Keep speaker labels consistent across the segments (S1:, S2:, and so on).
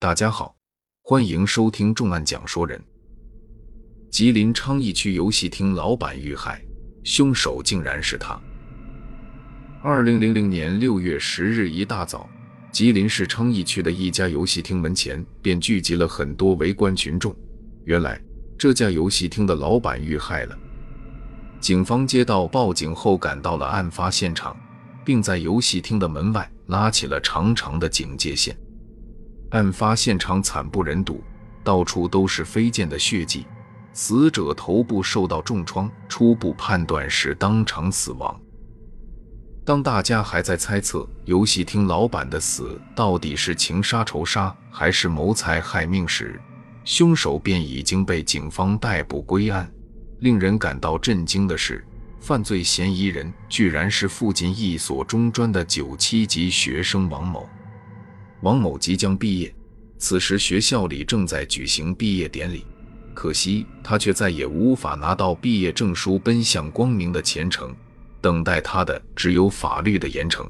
S1: 大家好，欢迎收听重案讲说人。吉林昌邑区游戏厅老板遇害，凶手竟然是他。二零零零年六月十日一大早，吉林市昌邑区的一家游戏厅门前便聚集了很多围观群众。原来，这家游戏厅的老板遇害了。警方接到报警后，赶到了案发现场，并在游戏厅的门外拉起了长长的警戒线。案发现场惨不忍睹，到处都是飞溅的血迹，死者头部受到重创，初步判断是当场死亡。当大家还在猜测游戏厅老板的死到底是情杀、仇杀还是谋财害命时，凶手便已经被警方逮捕归案。令人感到震惊的是，犯罪嫌疑人居然是附近一所中专的九七级学生王某。王某即将毕业，此时学校里正在举行毕业典礼，可惜他却再也无法拿到毕业证书，奔向光明的前程。等待他的只有法律的严惩。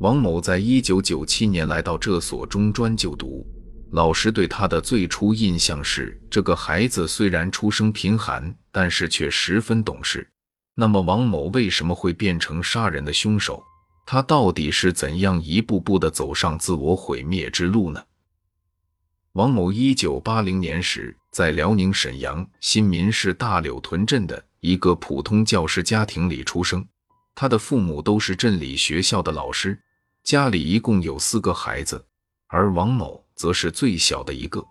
S1: 王某在一九九七年来到这所中专就读，老师对他的最初印象是，这个孩子虽然出生贫寒，但是却十分懂事。那么，王某为什么会变成杀人的凶手？他到底是怎样一步步的走上自我毁灭之路呢？王某一九八零年时在辽宁沈阳新民市大柳屯镇的一个普通教师家庭里出生，他的父母都是镇里学校的老师，家里一共有四个孩子，而王某则是最小的一个。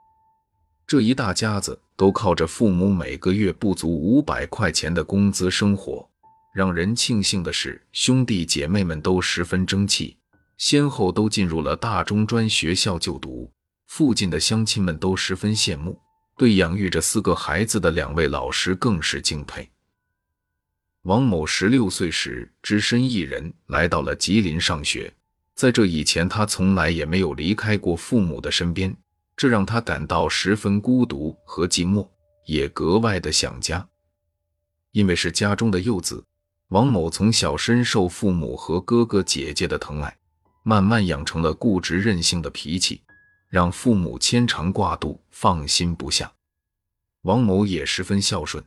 S1: 这一大家子都靠着父母每个月不足五百块钱的工资生活。让人庆幸的是，兄弟姐妹们都十分争气，先后都进入了大中专学校就读。附近的乡亲们都十分羡慕，对养育着四个孩子的两位老师更是敬佩。王某十六岁时只身一人来到了吉林上学，在这以前，他从来也没有离开过父母的身边，这让他感到十分孤独和寂寞，也格外的想家。因为是家中的幼子。王某从小深受父母和哥哥姐姐的疼爱，慢慢养成了固执任性的脾气，让父母牵肠挂肚、放心不下。王某也十分孝顺，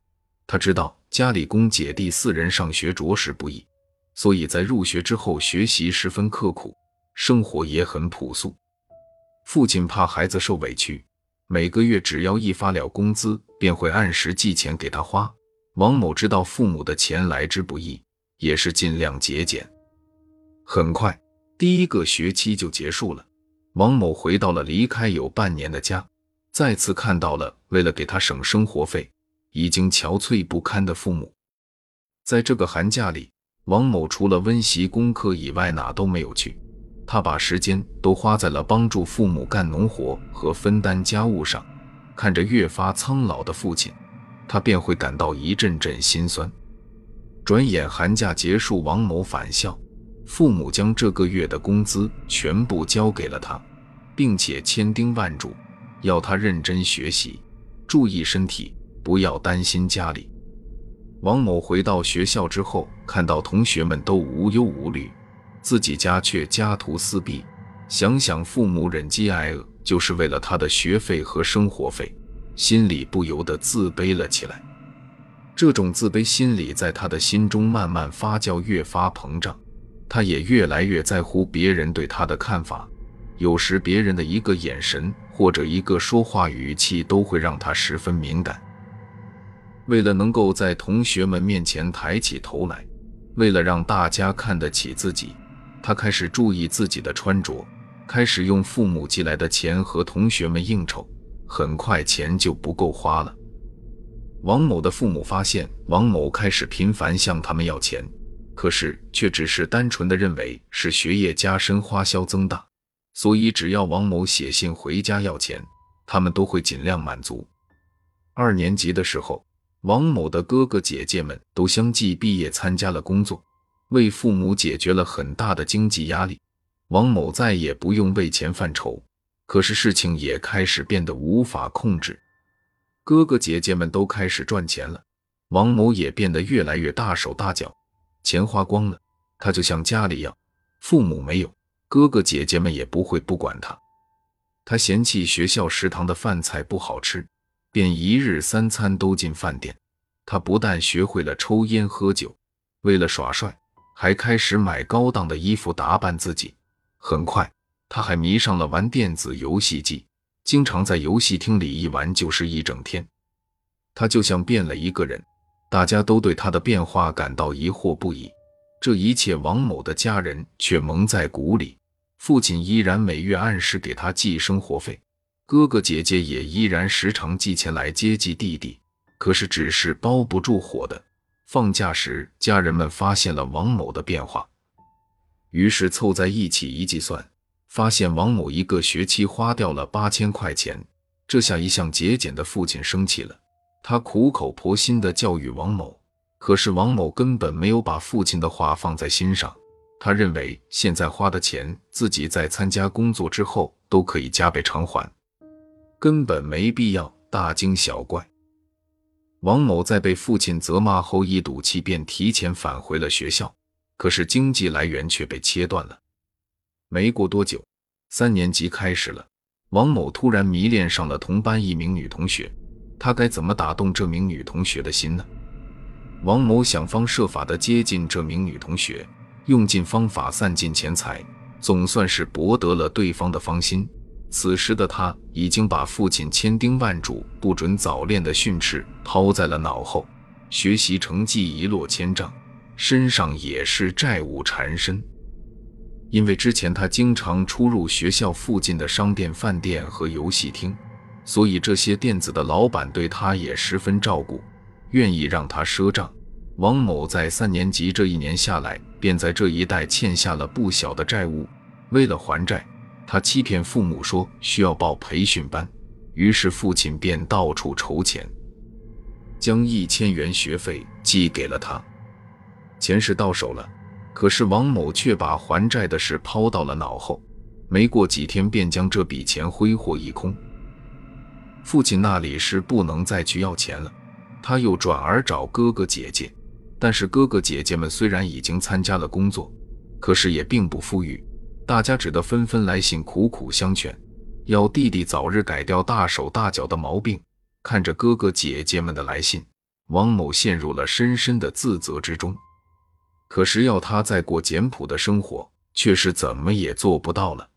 S1: 他知道家里供姐弟四人上学着实不易，所以在入学之后学习十分刻苦，生活也很朴素。父亲怕孩子受委屈，每个月只要一发了工资，便会按时寄钱给他花。王某知道父母的钱来之不易，也是尽量节俭。很快，第一个学期就结束了。王某回到了离开有半年的家，再次看到了为了给他省生活费，已经憔悴不堪的父母。在这个寒假里，王某除了温习功课以外，哪都没有去。他把时间都花在了帮助父母干农活和分担家务上，看着越发苍老的父亲。他便会感到一阵阵心酸。转眼寒假结束，王某返校，父母将这个月的工资全部交给了他，并且千叮万嘱，要他认真学习，注意身体，不要担心家里。王某回到学校之后，看到同学们都无忧无虑，自己家却家徒四壁，想想父母忍饥挨饿，就是为了他的学费和生活费。心里不由得自卑了起来，这种自卑心理在他的心中慢慢发酵，越发膨胀。他也越来越在乎别人对他的看法，有时别人的一个眼神或者一个说话语气都会让他十分敏感。为了能够在同学们面前抬起头来，为了让大家看得起自己，他开始注意自己的穿着，开始用父母寄来的钱和同学们应酬。很快钱就不够花了。王某的父母发现王某开始频繁向他们要钱，可是却只是单纯的认为是学业加深，花销增大，所以只要王某写信回家要钱，他们都会尽量满足。二年级的时候，王某的哥哥姐姐们都相继毕业参加了工作，为父母解决了很大的经济压力，王某再也不用为钱犯愁。可是事情也开始变得无法控制，哥哥姐姐们都开始赚钱了，王某也变得越来越大手大脚，钱花光了，他就向家里要，父母没有，哥哥姐姐们也不会不管他。他嫌弃学校食堂的饭菜不好吃，便一日三餐都进饭店。他不但学会了抽烟喝酒，为了耍帅，还开始买高档的衣服打扮自己。很快，他还迷上了玩电子游戏机，经常在游戏厅里一玩就是一整天。他就像变了一个人，大家都对他的变化感到疑惑不已。这一切，王某的家人却蒙在鼓里。父亲依然每月按时给他寄生活费，哥哥姐姐也依然时常寄钱来接济弟弟。可是纸是包不住火的。放假时，家人们发现了王某的变化，于是凑在一起一计算，发现王某一个学期花掉了八千块钱。这下一向节俭的父亲生气了。他苦口婆心地教育王某，可是王某根本没有把父亲的话放在心上。他认为现在花的钱，自己在参加工作之后都可以加倍偿还，根本没必要大惊小怪。王某在被父亲责骂后，一赌气便提前返回了学校，可是经济来源却被切断了。没过多久，三年级开始了，王某突然迷恋上了同班一名女同学。他该怎么打动这名女同学的心呢？王某想方设法地接近这名女同学，用尽方法，散尽钱财，总算是博得了对方的芳心。此时的他已经把父亲千叮万嘱不准早恋的训斥抛在了脑后，学习成绩一落千丈，身上也是债务缠身。因为之前他经常出入学校附近的商店、饭店和游戏厅。所以这些店子的老板对他也十分照顾，愿意让他赊账。王某在三年级这一年下来，便在这一带欠下了不小的债务。为了还债，他欺骗父母说需要报培训班，于是父亲便到处筹钱，将一千元学费寄给了他。钱是到手了，可是王某却把还债的事抛到了脑后，没过几天便将这笔钱挥霍一空。父亲那里是不能再去要钱了，他又转而找哥哥姐姐，但是哥哥姐姐们虽然已经参加了工作，可是也并不富裕，大家只得纷纷来信苦苦相劝，要弟弟早日改掉大手大脚的毛病。看着哥哥姐姐们的来信，王某陷入了深深的自责之中。可是要他再过简朴的生活，却是怎么也做不到了。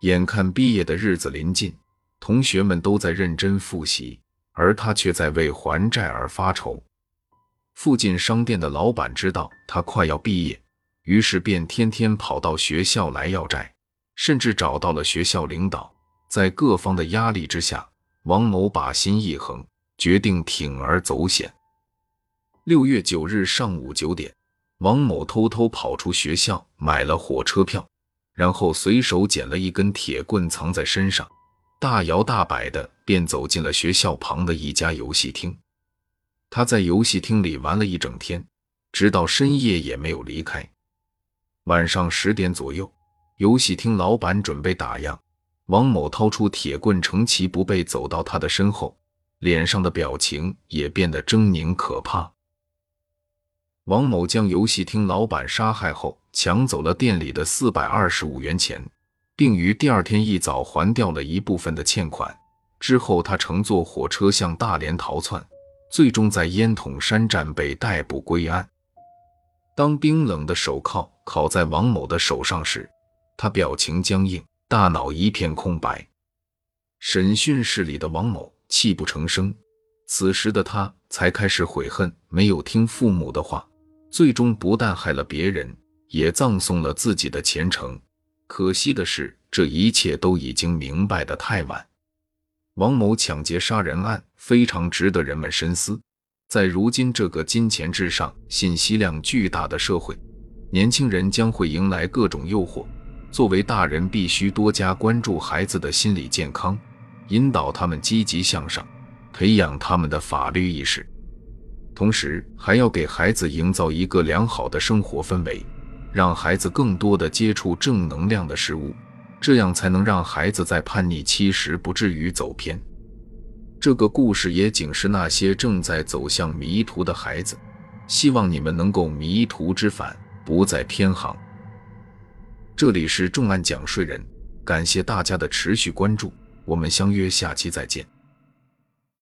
S1: 眼看毕业的日子临近。同学们都在认真复习，而他却在为还债而发愁。附近商店的老板知道他快要毕业，于是便天天跑到学校来要债，甚至找到了学校领导。在各方的压力之下，王某把心一横，决定铤而走险。六月九日上午九点，王某偷偷跑出学校，买了火车票，然后随手捡了一根铁棍藏在身上。大摇大摆的便走进了学校旁的一家游戏厅。他在游戏厅里玩了一整天，直到深夜也没有离开。晚上十点左右，游戏厅老板准备打烊，王某掏出铁棍，乘其不备走到他的身后，脸上的表情也变得狰狞可怕。王某将游戏厅老板杀害后，抢走了店里的四百二十五元钱。并于第二天一早还掉了一部分的欠款。之后，他乘坐火车向大连逃窜，最终在烟筒山站被逮捕归案。当冰冷的手铐铐在王某的手上时，他表情僵硬，大脑一片空白。审讯室里的王某泣不成声。此时的他才开始悔恨，没有听父母的话，最终不但害了别人，也葬送了自己的前程。可惜的是，这一切都已经明白的太晚。王某抢劫杀人案非常值得人们深思。在如今这个金钱至上、信息量巨大的社会，年轻人将会迎来各种诱惑。作为大人，必须多加关注孩子的心理健康，引导他们积极向上，培养他们的法律意识，同时还要给孩子营造一个良好的生活氛围。让孩子更多的接触正能量的事物，这样才能让孩子在叛逆期时不至于走偏。这个故事也警示那些正在走向迷途的孩子，希望你们能够迷途知返，不再偏航。这里是重案讲税人，感谢大家的持续关注，我们相约下期再见。